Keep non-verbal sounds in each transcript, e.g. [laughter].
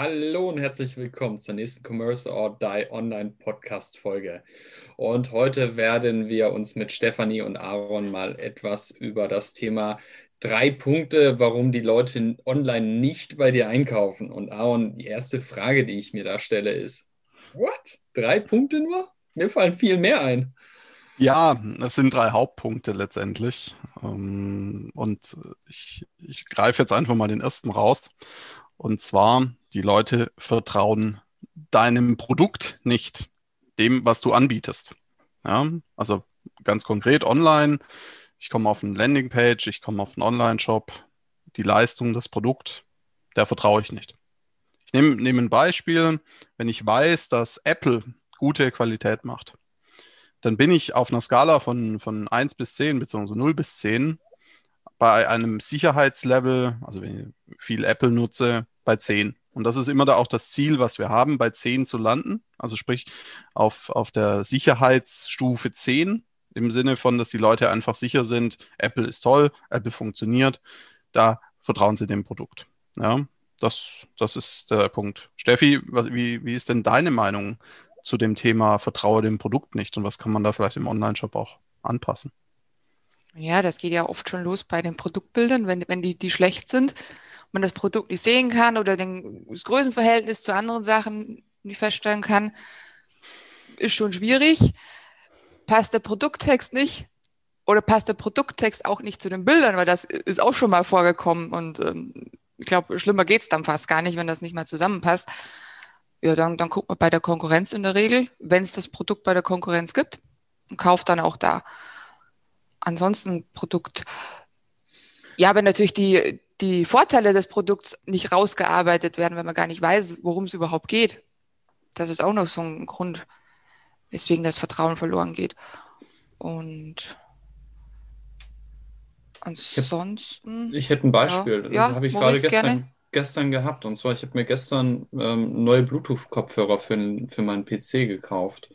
Hallo und herzlich willkommen zur nächsten Commerce or Die Online Podcast Folge. Und heute werden wir uns mit Stefanie und Aaron mal etwas über das Thema drei Punkte, warum die Leute online nicht bei dir einkaufen. Und Aaron, die erste Frage, die ich mir da stelle, ist: What? Drei Punkte nur? Mir fallen viel mehr ein. Ja, es sind drei Hauptpunkte letztendlich. Ähm, und ich, ich greife jetzt einfach mal den ersten raus. Und zwar, die Leute vertrauen deinem Produkt nicht, dem, was du anbietest. Ja, also ganz konkret online. Ich komme auf eine Landingpage, ich komme auf einen Online-Shop. Die Leistung, das Produkt, der vertraue ich nicht. Ich nehme, nehme ein Beispiel. Wenn ich weiß, dass Apple gute Qualität macht, dann bin ich auf einer Skala von, von 1 bis 10, beziehungsweise 0 bis 10, bei einem Sicherheitslevel, also wenn ich viel Apple nutze, bei 10. Und das ist immer da auch das Ziel, was wir haben, bei 10 zu landen. Also sprich auf, auf der Sicherheitsstufe 10 im Sinne von, dass die Leute einfach sicher sind, Apple ist toll, Apple funktioniert, da vertrauen sie dem Produkt. Ja, das, das ist der Punkt. Steffi, wie, wie ist denn deine Meinung zu dem Thema Vertraue dem Produkt nicht und was kann man da vielleicht im Online-Shop auch anpassen? Ja, das geht ja oft schon los bei den Produktbildern, wenn, wenn die, die schlecht sind, man das Produkt nicht sehen kann oder den, das Größenverhältnis zu anderen Sachen nicht feststellen kann, ist schon schwierig. Passt der Produkttext nicht oder passt der Produkttext auch nicht zu den Bildern, weil das ist auch schon mal vorgekommen und ähm, ich glaube, schlimmer geht es dann fast gar nicht, wenn das nicht mal zusammenpasst. Ja, dann, dann guckt man bei der Konkurrenz in der Regel, wenn es das Produkt bei der Konkurrenz gibt, und kauft dann auch da ansonsten Produkt. Ja, aber natürlich die, die Vorteile des Produkts nicht rausgearbeitet werden, wenn man gar nicht weiß, worum es überhaupt geht. Das ist auch noch so ein Grund, weswegen das Vertrauen verloren geht. Und ansonsten. Ich hätte ein Beispiel. Ja, das habe ich gerade gestern, gestern gehabt. Und zwar, ich habe mir gestern ähm, neue Bluetooth-Kopfhörer für, für meinen PC gekauft.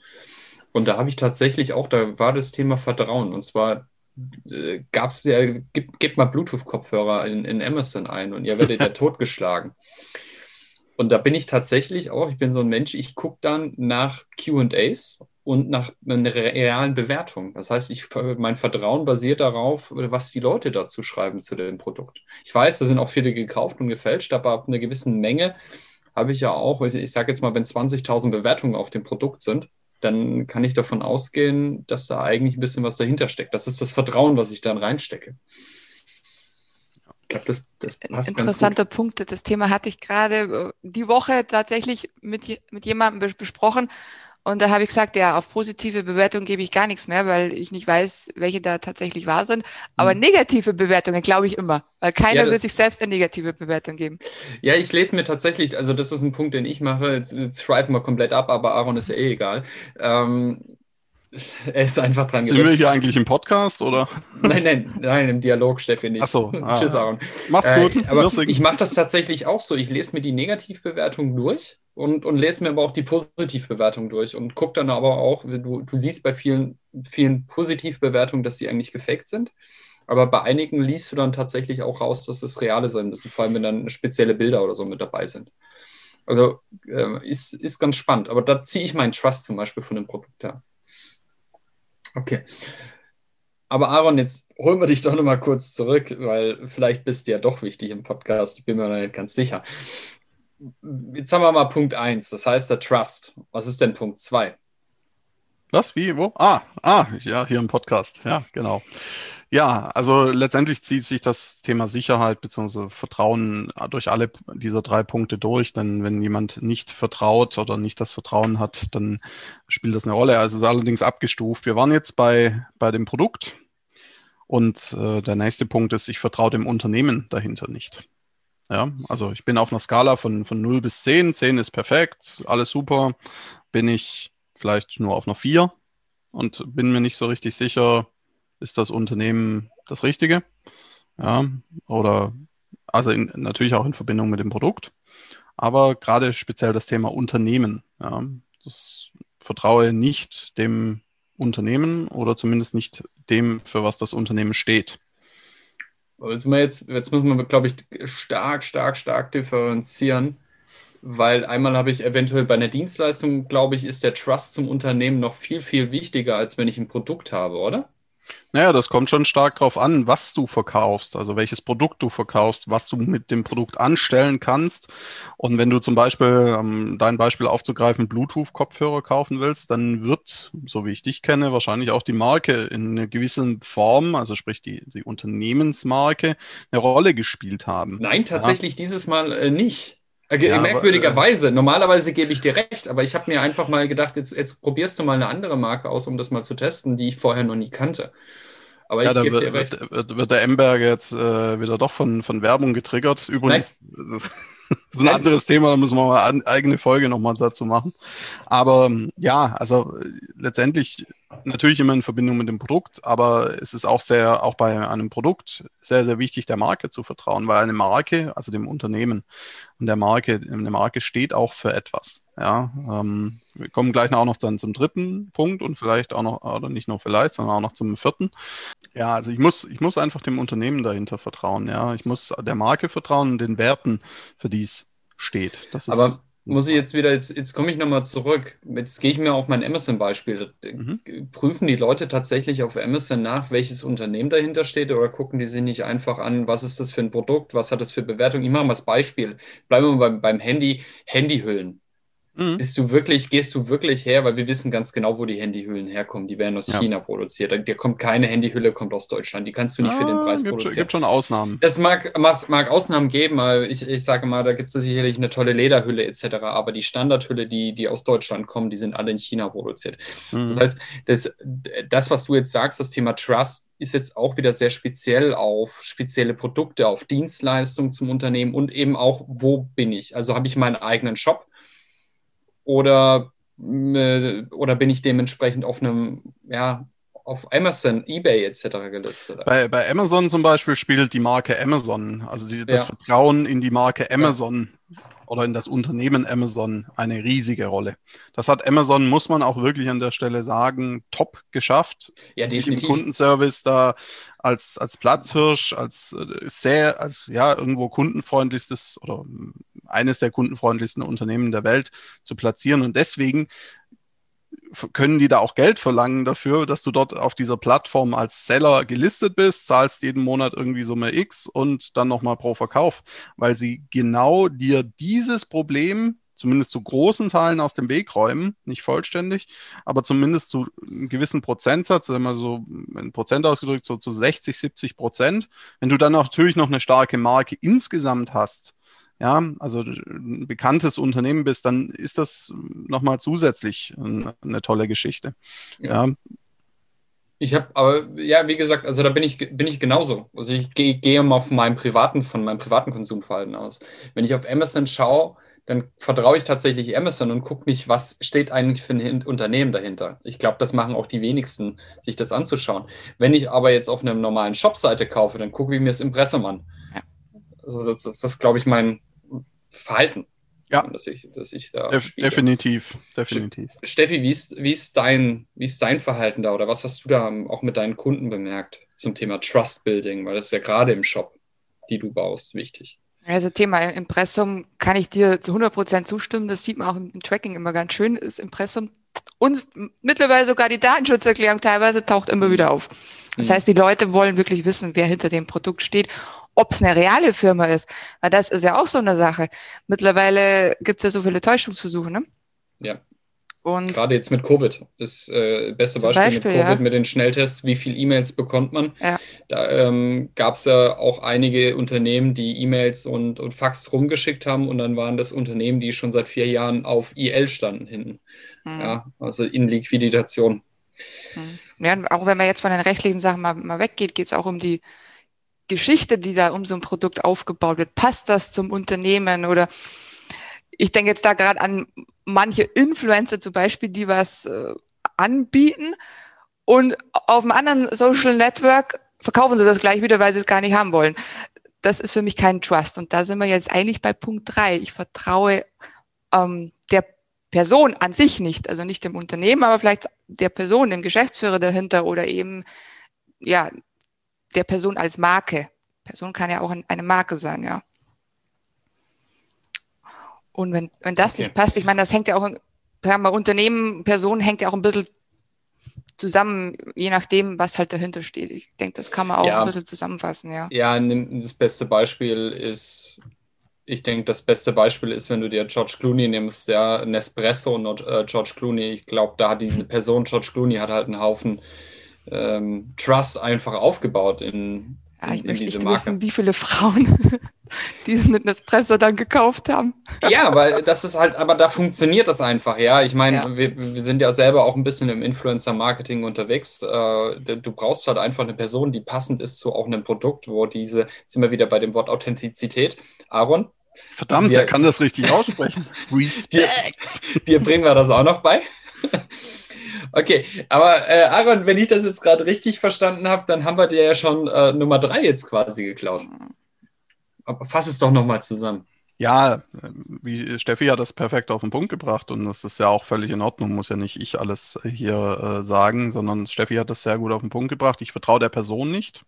Und da habe ich tatsächlich auch, da war das Thema Vertrauen. Und zwar äh, gab es ja, gebt, gebt mal Bluetooth-Kopfhörer in, in Amazon ein und ihr werdet ja [laughs] totgeschlagen. Und da bin ich tatsächlich auch, ich bin so ein Mensch, ich gucke dann nach QAs und nach einer realen Bewertung. Das heißt, ich, mein Vertrauen basiert darauf, was die Leute dazu schreiben zu dem Produkt. Ich weiß, da sind auch viele gekauft und gefälscht, aber ab einer gewissen Menge habe ich ja auch, ich, ich sage jetzt mal, wenn 20.000 Bewertungen auf dem Produkt sind, dann kann ich davon ausgehen, dass da eigentlich ein bisschen was dahinter steckt. Das ist das Vertrauen, was ich dann reinstecke. Ich glaube, das, das passt Interessanter Punkt. Das Thema hatte ich gerade äh, die Woche tatsächlich mit, mit jemandem besprochen und da habe ich gesagt, ja, auf positive Bewertungen gebe ich gar nichts mehr, weil ich nicht weiß, welche da tatsächlich wahr sind. Aber mhm. negative Bewertungen glaube ich immer, weil keiner ja, wird sich selbst eine negative Bewertung geben. Ja, ich lese mir tatsächlich, also das ist ein Punkt, den ich mache. Jetzt, jetzt schweifen wir komplett ab, aber Aaron ist ja eh egal. Ähm, [laughs] er ist einfach dran Sind wir hier eigentlich im Podcast oder? [laughs] Nein, nein, nein, im Dialog, Steffi nicht. Ach so. [laughs] Ah, Tschüss, Aaron. Macht's gut. Äh, aber ich mache das tatsächlich auch so. Ich lese mir die Negativbewertung durch und, und lese mir aber auch die Positivbewertung durch und gucke dann aber auch, du, du siehst bei vielen, vielen Positivbewertungen, dass sie eigentlich gefaked sind. Aber bei einigen liest du dann tatsächlich auch raus, dass es reale sein müssen, vor allem wenn dann spezielle Bilder oder so mit dabei sind. Also äh, ist, ist ganz spannend. Aber da ziehe ich meinen Trust zum Beispiel von dem Produkt her. Okay. Aber Aaron, jetzt holen wir dich doch nochmal kurz zurück, weil vielleicht bist du ja doch wichtig im Podcast. Ich bin mir noch nicht ganz sicher. Jetzt haben wir mal Punkt 1, das heißt der Trust. Was ist denn Punkt 2? Was? Wie? Wo? Ah, ah, ja, hier im Podcast. Ja, genau. Ja, also letztendlich zieht sich das Thema Sicherheit bzw. Vertrauen durch alle dieser drei Punkte durch. Denn wenn jemand nicht vertraut oder nicht das Vertrauen hat, dann spielt das eine Rolle. Also es ist allerdings abgestuft. Wir waren jetzt bei, bei dem Produkt und äh, der nächste Punkt ist, ich vertraue dem Unternehmen dahinter nicht. Ja, also ich bin auf einer Skala von, von 0 bis 10. 10 ist perfekt, alles super. Bin ich vielleicht nur auf einer 4. und bin mir nicht so richtig sicher, ist das Unternehmen das Richtige? Ja, oder also in, natürlich auch in Verbindung mit dem Produkt, aber gerade speziell das Thema Unternehmen. Ja, das vertraue nicht dem Unternehmen oder zumindest nicht dem, für was das Unternehmen steht. Jetzt, jetzt, muss man, glaube ich, stark, stark, stark differenzieren, weil einmal habe ich eventuell bei einer Dienstleistung, glaube ich, ist der Trust zum Unternehmen noch viel, viel wichtiger, als wenn ich ein Produkt habe, oder? Naja, das kommt schon stark darauf an, was du verkaufst, also welches Produkt du verkaufst, was du mit dem Produkt anstellen kannst. Und wenn du zum Beispiel, um dein Beispiel aufzugreifen, Bluetooth-Kopfhörer kaufen willst, dann wird, so wie ich dich kenne, wahrscheinlich auch die Marke in einer gewissen Form, also sprich die, die Unternehmensmarke, eine Rolle gespielt haben. Nein, tatsächlich ja. dieses Mal äh, nicht. Äh, ja, merkwürdigerweise. Aber, äh, Normalerweise gebe ich dir recht, aber ich habe mir einfach mal gedacht, jetzt, jetzt probierst du mal eine andere Marke aus, um das mal zu testen, die ich vorher noch nie kannte. Aber ja, da wird, wird, wird, wird, der Emberger jetzt äh, wieder doch von, von Werbung getriggert. Übrigens, [laughs] das ist ein anderes Thema, da müssen wir mal eine eigene Folge nochmal dazu machen. Aber ja, also äh, letztendlich natürlich immer in Verbindung mit dem Produkt, aber es ist auch sehr, auch bei einem Produkt sehr, sehr wichtig, der Marke zu vertrauen, weil eine Marke, also dem Unternehmen und der Marke, eine Marke steht auch für etwas. Ja, ähm, wir kommen gleich auch noch dann zum dritten Punkt und vielleicht auch noch, oder nicht nur vielleicht, sondern auch noch zum vierten. Ja, also ich muss, ich muss einfach dem Unternehmen dahinter vertrauen. Ja, ich muss der Marke vertrauen und den Werten, für die es steht. Das ist Aber muss ich jetzt wieder, jetzt, jetzt komme ich nochmal zurück. Jetzt gehe ich mir auf mein Amazon-Beispiel. Mhm. Prüfen die Leute tatsächlich auf Amazon nach, welches Unternehmen dahinter steht oder gucken die sich nicht einfach an, was ist das für ein Produkt, was hat das für Bewertung? Ich mache mal das Beispiel. Bleiben wir mal beim, beim Handy, Handyhüllen. Mhm. Bist du wirklich, gehst du wirklich her, weil wir wissen ganz genau, wo die Handyhüllen herkommen. Die werden aus ja. China produziert. Da kommt keine Handyhülle, kommt aus Deutschland. Die kannst du nicht ah, für den ah, Preis gibt produzieren. Es gibt schon Ausnahmen. Es mag, mag, mag Ausnahmen geben, aber ich, ich sage mal, da gibt es sicherlich eine tolle Lederhülle etc. Aber die Standardhülle, die, die aus Deutschland kommen, die sind alle in China produziert. Mhm. Das heißt, das, das, was du jetzt sagst, das Thema Trust, ist jetzt auch wieder sehr speziell auf spezielle Produkte, auf Dienstleistungen zum Unternehmen und eben auch, wo bin ich? Also habe ich meinen eigenen Shop oder, äh, oder bin ich dementsprechend auf einem, ja, auf Amazon, eBay etc. gelistet? Bei, bei Amazon zum Beispiel spielt die Marke Amazon, also die, das ja. Vertrauen in die Marke Amazon ja. Oder in das Unternehmen Amazon eine riesige Rolle. Das hat Amazon, muss man auch wirklich an der Stelle sagen, top geschafft. Ja, sich im Kundenservice da als, als Platzhirsch, als äh, sehr, als ja, irgendwo kundenfreundlichstes oder eines der kundenfreundlichsten Unternehmen der Welt zu platzieren. Und deswegen können die da auch Geld verlangen dafür, dass du dort auf dieser Plattform als Seller gelistet bist, zahlst jeden Monat irgendwie Summe X und dann nochmal pro Verkauf, weil sie genau dir dieses Problem zumindest zu großen Teilen aus dem Weg räumen, nicht vollständig, aber zumindest zu einem gewissen Prozentsatz, wenn man so ein Prozent ausgedrückt, so zu 60, 70 Prozent. Wenn du dann natürlich noch eine starke Marke insgesamt hast, ja, also ein bekanntes Unternehmen bist, dann ist das nochmal zusätzlich eine tolle Geschichte. Ja. ja. Ich habe, aber ja, wie gesagt, also da bin ich, bin ich genauso. Also ich gehe, gehe mal von meinem privaten, von meinem privaten Konsumverhalten aus. Wenn ich auf Amazon schaue, dann vertraue ich tatsächlich Amazon und gucke nicht, was steht eigentlich für ein Unternehmen dahinter. Ich glaube, das machen auch die wenigsten, sich das anzuschauen. Wenn ich aber jetzt auf einer normalen Shopseite kaufe, dann gucke ich mir das Impressum an. Ja. Also das, das, das ist, glaube ich, mein, Verhalten. Ja, dass ich, dass ich da Def definitiv, definitiv. Steffi, wie ist, wie, ist dein, wie ist dein Verhalten da oder was hast du da auch mit deinen Kunden bemerkt zum Thema Trust Building? Weil das ist ja gerade im Shop, die du baust, wichtig. Also Thema Impressum kann ich dir zu 100% zustimmen. Das sieht man auch im Tracking immer ganz schön. Das Impressum und mittlerweile sogar die Datenschutzerklärung teilweise taucht immer wieder auf. Das mhm. heißt, die Leute wollen wirklich wissen, wer hinter dem Produkt steht ob es eine reale Firma ist. Weil das ist ja auch so eine Sache. Mittlerweile gibt es ja so viele Täuschungsversuche, ne? Ja. Und Gerade jetzt mit Covid. Das äh, beste Beispiel, Beispiel mit Covid, ja. mit den Schnelltests, wie viele E-Mails bekommt man. Ja. Da ähm, gab es ja auch einige Unternehmen, die E-Mails und, und Fax rumgeschickt haben und dann waren das Unternehmen, die schon seit vier Jahren auf IL standen hinten. Mhm. Ja, also in Liquidation. Mhm. Ja, auch wenn man jetzt von den rechtlichen Sachen mal, mal weggeht, geht es auch um die Geschichte, die da um so ein Produkt aufgebaut wird. Passt das zum Unternehmen oder ich denke jetzt da gerade an manche Influencer zum Beispiel, die was äh, anbieten Und auf einem anderen Social Network verkaufen sie das gleich wieder, weil sie es gar nicht haben wollen. Das ist für mich kein Trust. Und da sind wir jetzt eigentlich bei Punkt drei. Ich vertraue ähm, der Person an sich nicht, also nicht dem Unternehmen, aber vielleicht der Person, dem Geschäftsführer dahinter oder eben ja der Person als Marke. Person kann ja auch eine Marke sein, ja. Und wenn, wenn das okay. nicht passt, ich meine, das hängt ja auch, sagen wir, Unternehmen, Personen hängt ja auch ein bisschen zusammen, je nachdem, was halt dahinter steht. Ich denke, das kann man auch ja. ein bisschen zusammenfassen, ja. Ja, das beste Beispiel ist, ich denke, das beste Beispiel ist, wenn du dir George Clooney nimmst, ja, Nespresso und äh, George Clooney. Ich glaube, da hat diese Person, George Clooney, hat halt einen Haufen ähm, Trust einfach aufgebaut in, ja, ich in, möchte nicht Marke. wissen, wie viele Frauen [laughs] diesen Nespresso dann gekauft haben. Ja, aber das ist halt, aber da funktioniert das einfach, ja. Ich meine, ja. wir, wir, sind ja selber auch ein bisschen im Influencer-Marketing unterwegs. Äh, du brauchst halt einfach eine Person, die passend ist zu auch einem Produkt, wo diese, sind wir wieder bei dem Wort Authentizität. Aaron? Verdammt, wir, er kann das richtig aussprechen. [laughs] Respekt. Dir, dir bringen wir das auch noch bei. [laughs] Okay, aber äh, Aaron, wenn ich das jetzt gerade richtig verstanden habe, dann haben wir dir ja schon äh, Nummer drei jetzt quasi geklaut. Aber fass es doch nochmal zusammen. Ja, wie Steffi hat das perfekt auf den Punkt gebracht und das ist ja auch völlig in Ordnung, muss ja nicht ich alles hier äh, sagen, sondern Steffi hat das sehr gut auf den Punkt gebracht. Ich vertraue der Person nicht.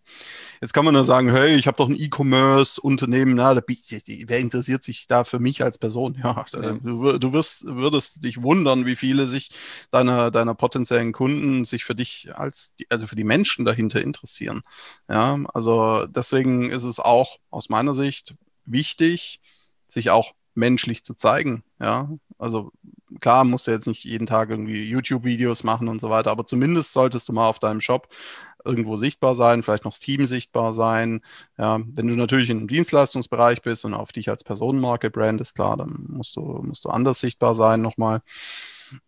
Jetzt kann man nur sagen, hey, ich habe doch ein E-Commerce-Unternehmen, na, da, wer interessiert sich da für mich als Person? Ja, ja. Du, du, wirst, würdest dich wundern, wie viele sich deiner, deiner potenziellen Kunden sich für dich als, also für die Menschen dahinter interessieren. Ja, also deswegen ist es auch aus meiner Sicht wichtig, sich auch menschlich zu zeigen. Ja, also klar, musst du jetzt nicht jeden Tag irgendwie YouTube-Videos machen und so weiter, aber zumindest solltest du mal auf deinem Shop irgendwo sichtbar sein, vielleicht noch das Team sichtbar sein. Ja, wenn du natürlich im Dienstleistungsbereich bist und auf dich als Personenmarke brandest, klar, dann musst du, musst du anders sichtbar sein nochmal.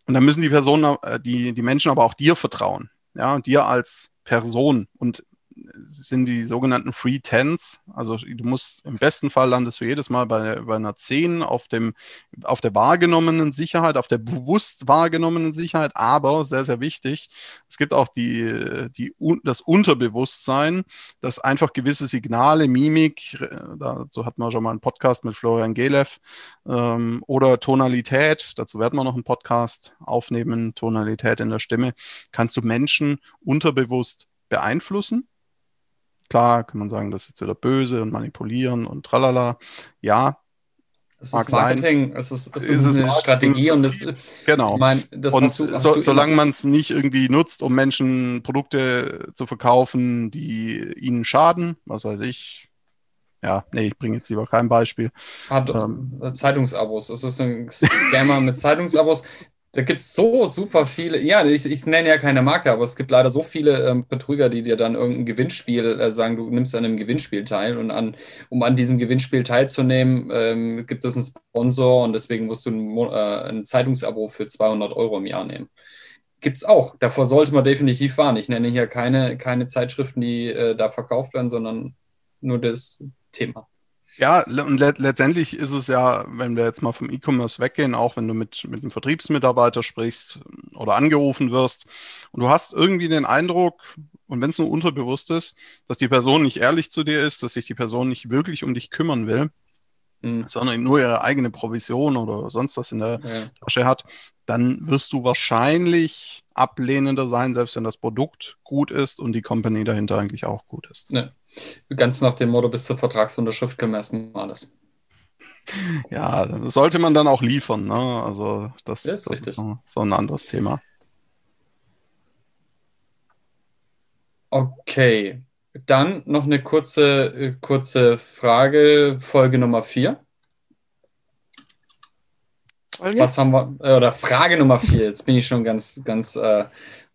Und dann müssen die Personen, äh, die, die Menschen aber auch dir vertrauen. Ja, dir als Person. Und sind die sogenannten Free Tens. Also du musst im besten Fall landest du jedes Mal bei, bei einer 10 auf, dem, auf der wahrgenommenen Sicherheit, auf der bewusst wahrgenommenen Sicherheit, aber sehr, sehr wichtig, es gibt auch die, die, das Unterbewusstsein, das einfach gewisse Signale, Mimik, äh, dazu hatten wir schon mal einen Podcast mit Florian Gelev, ähm, oder Tonalität, dazu werden wir noch einen Podcast aufnehmen, Tonalität in der Stimme, kannst du Menschen unterbewusst beeinflussen Klar, kann man sagen, das ist jetzt wieder böse und manipulieren und tralala. Ja, es ist Marketing, sein. es ist, es ist, ist eine Strategie und das, genau. Ich mein, das und du, so, solange man es nicht irgendwie nutzt, um Menschen Produkte zu verkaufen, die ihnen schaden, was weiß ich. Ja, nee, ich bringe jetzt lieber kein Beispiel. Hat, ähm, Zeitungsabos. Es ist ein Scammer mit Zeitungsabos. Da gibt es so super viele, ja, ich, ich nenne ja keine Marke, aber es gibt leider so viele ähm, Betrüger, die dir dann irgendein Gewinnspiel äh, sagen, du nimmst an einem Gewinnspiel teil und an, um an diesem Gewinnspiel teilzunehmen, ähm, gibt es einen Sponsor und deswegen musst du ein, äh, ein Zeitungsabo für 200 Euro im Jahr nehmen. Gibt es auch. Davor sollte man definitiv warnen. Ich nenne hier keine, keine Zeitschriften, die äh, da verkauft werden, sondern nur das Thema. Ja, und le letztendlich ist es ja, wenn wir jetzt mal vom E-Commerce weggehen, auch wenn du mit, mit einem Vertriebsmitarbeiter sprichst oder angerufen wirst und du hast irgendwie den Eindruck, und wenn es nur unterbewusst ist, dass die Person nicht ehrlich zu dir ist, dass sich die Person nicht wirklich um dich kümmern will, mhm. sondern nur ihre eigene Provision oder sonst was in der ja. Tasche hat, dann wirst du wahrscheinlich ablehnender sein, selbst wenn das Produkt gut ist und die Company dahinter eigentlich auch gut ist. Ja. Ganz nach dem Motto, bis zur Vertragsunterschrift können wir erstmal alles. Ja, sollte man dann auch liefern. Ne? Also das, ja, ist, das ist so ein anderes Thema. Okay, dann noch eine kurze, äh, kurze Frage, Folge Nummer 4. Folge? Was haben wir, äh, oder Frage Nummer 4, jetzt bin ich schon ganz, ganz äh,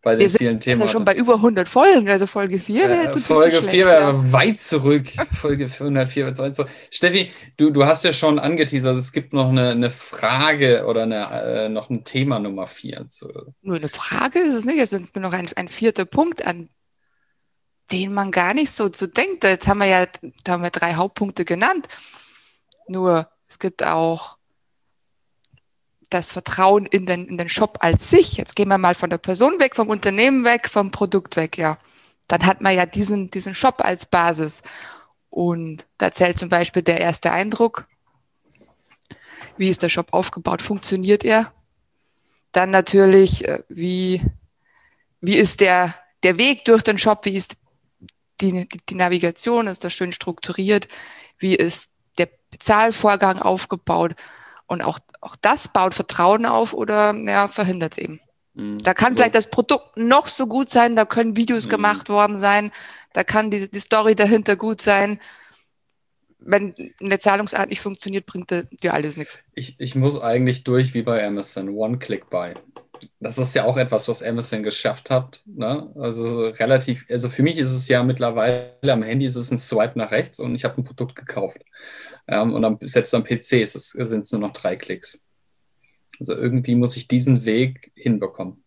bei den wir vielen Themen. Wir sind schon bei über 100 Folgen, also Folge 4 wäre jetzt ein Folge 4 wäre weit zurück. Folge 104 wäre weit zurück. Steffi, du, du hast ja schon angeteasert, also es gibt noch eine, eine Frage oder eine, äh, noch ein Thema Nummer 4. Zu. Nur eine Frage ist es nicht, es ist noch ein, ein vierter Punkt, an den man gar nicht so zu denkt. Jetzt haben wir ja da haben wir drei Hauptpunkte genannt. Nur es gibt auch das Vertrauen in den, in den Shop als sich. Jetzt gehen wir mal von der Person weg, vom Unternehmen weg, vom Produkt weg, ja. Dann hat man ja diesen, diesen Shop als Basis. Und da zählt zum Beispiel der erste Eindruck. Wie ist der Shop aufgebaut? Funktioniert er? Dann natürlich, äh, wie, wie ist der, der Weg durch den Shop? Wie ist die, die Navigation? Ist das schön strukturiert? Wie ist der Bezahlvorgang aufgebaut? Und auch, auch das baut Vertrauen auf oder ja, verhindert es eben. Mhm. Da kann so. vielleicht das Produkt noch so gut sein, da können Videos mhm. gemacht worden sein, da kann die, die Story dahinter gut sein. Wenn eine Zahlungsart nicht funktioniert, bringt dir alles nichts. Ich, ich muss eigentlich durch wie bei Amazon, One-Click-Buy. Das ist ja auch etwas, was Amazon geschafft hat. Ne? Also relativ, also für mich ist es ja mittlerweile am Handy ist es ein Swipe nach rechts und ich habe ein Produkt gekauft. Ähm, und am, selbst am PC sind es nur noch drei Klicks. Also irgendwie muss ich diesen Weg hinbekommen.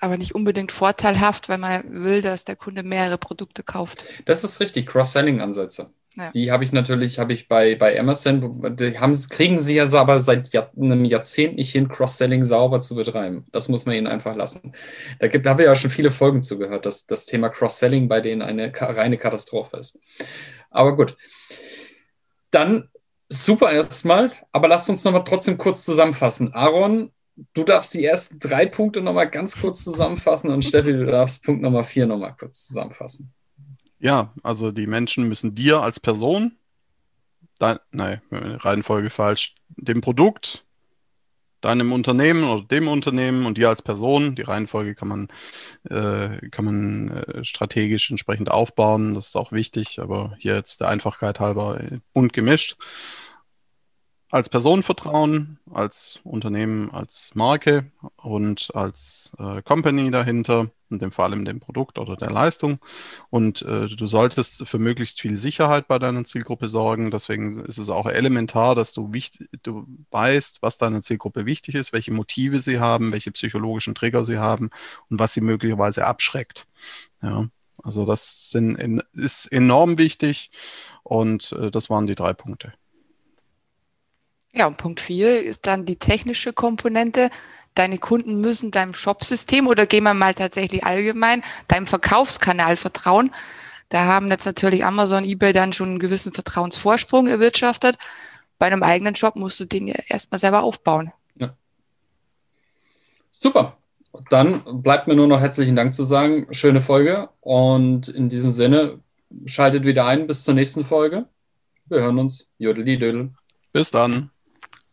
Aber nicht unbedingt vorteilhaft, weil man will, dass der Kunde mehrere Produkte kauft. Das ist richtig, Cross-Selling-Ansätze. Ja. Die habe ich natürlich, habe ich bei, bei Amazon, die haben, kriegen sie ja aber seit Jahr, einem Jahrzehnt nicht hin, Cross-Selling sauber zu betreiben. Das muss man ihnen einfach lassen. Da, gibt, da habe ich ja schon viele Folgen zugehört, dass das Thema Cross-Selling bei denen eine reine Katastrophe ist. Aber gut. Dann super erstmal, aber lasst uns nochmal trotzdem kurz zusammenfassen. Aaron, du darfst die ersten drei Punkte nochmal ganz kurz zusammenfassen und Steffi, du darfst Punkt Nummer vier nochmal kurz zusammenfassen. Ja, also die Menschen müssen dir als Person, dein, nein, Reihenfolge falsch, dem Produkt, deinem Unternehmen oder dem Unternehmen und dir als Person. Die Reihenfolge kann man, äh, kann man äh, strategisch entsprechend aufbauen. Das ist auch wichtig, aber hier jetzt der Einfachkeit halber bunt gemischt als Personenvertrauen, als Unternehmen, als Marke und als äh, Company dahinter, in dem vor allem dem Produkt oder der Leistung. Und äh, du solltest für möglichst viel Sicherheit bei deiner Zielgruppe sorgen. Deswegen ist es auch elementar, dass du, du weißt, was deiner Zielgruppe wichtig ist, welche Motive sie haben, welche psychologischen Trigger sie haben und was sie möglicherweise abschreckt. Ja. Also das sind, ist enorm wichtig und äh, das waren die drei Punkte. Ja, und Punkt vier ist dann die technische Komponente. Deine Kunden müssen deinem Shopsystem oder gehen wir mal tatsächlich allgemein, deinem Verkaufskanal vertrauen. Da haben jetzt natürlich Amazon, eBay dann schon einen gewissen Vertrauensvorsprung erwirtschaftet. Bei einem eigenen Shop musst du den ja erstmal selber aufbauen. Ja. Super. Dann bleibt mir nur noch herzlichen Dank zu sagen. Schöne Folge. Und in diesem Sinne, schaltet wieder ein bis zur nächsten Folge. Wir hören uns. Jodeli Dödel. Bis dann.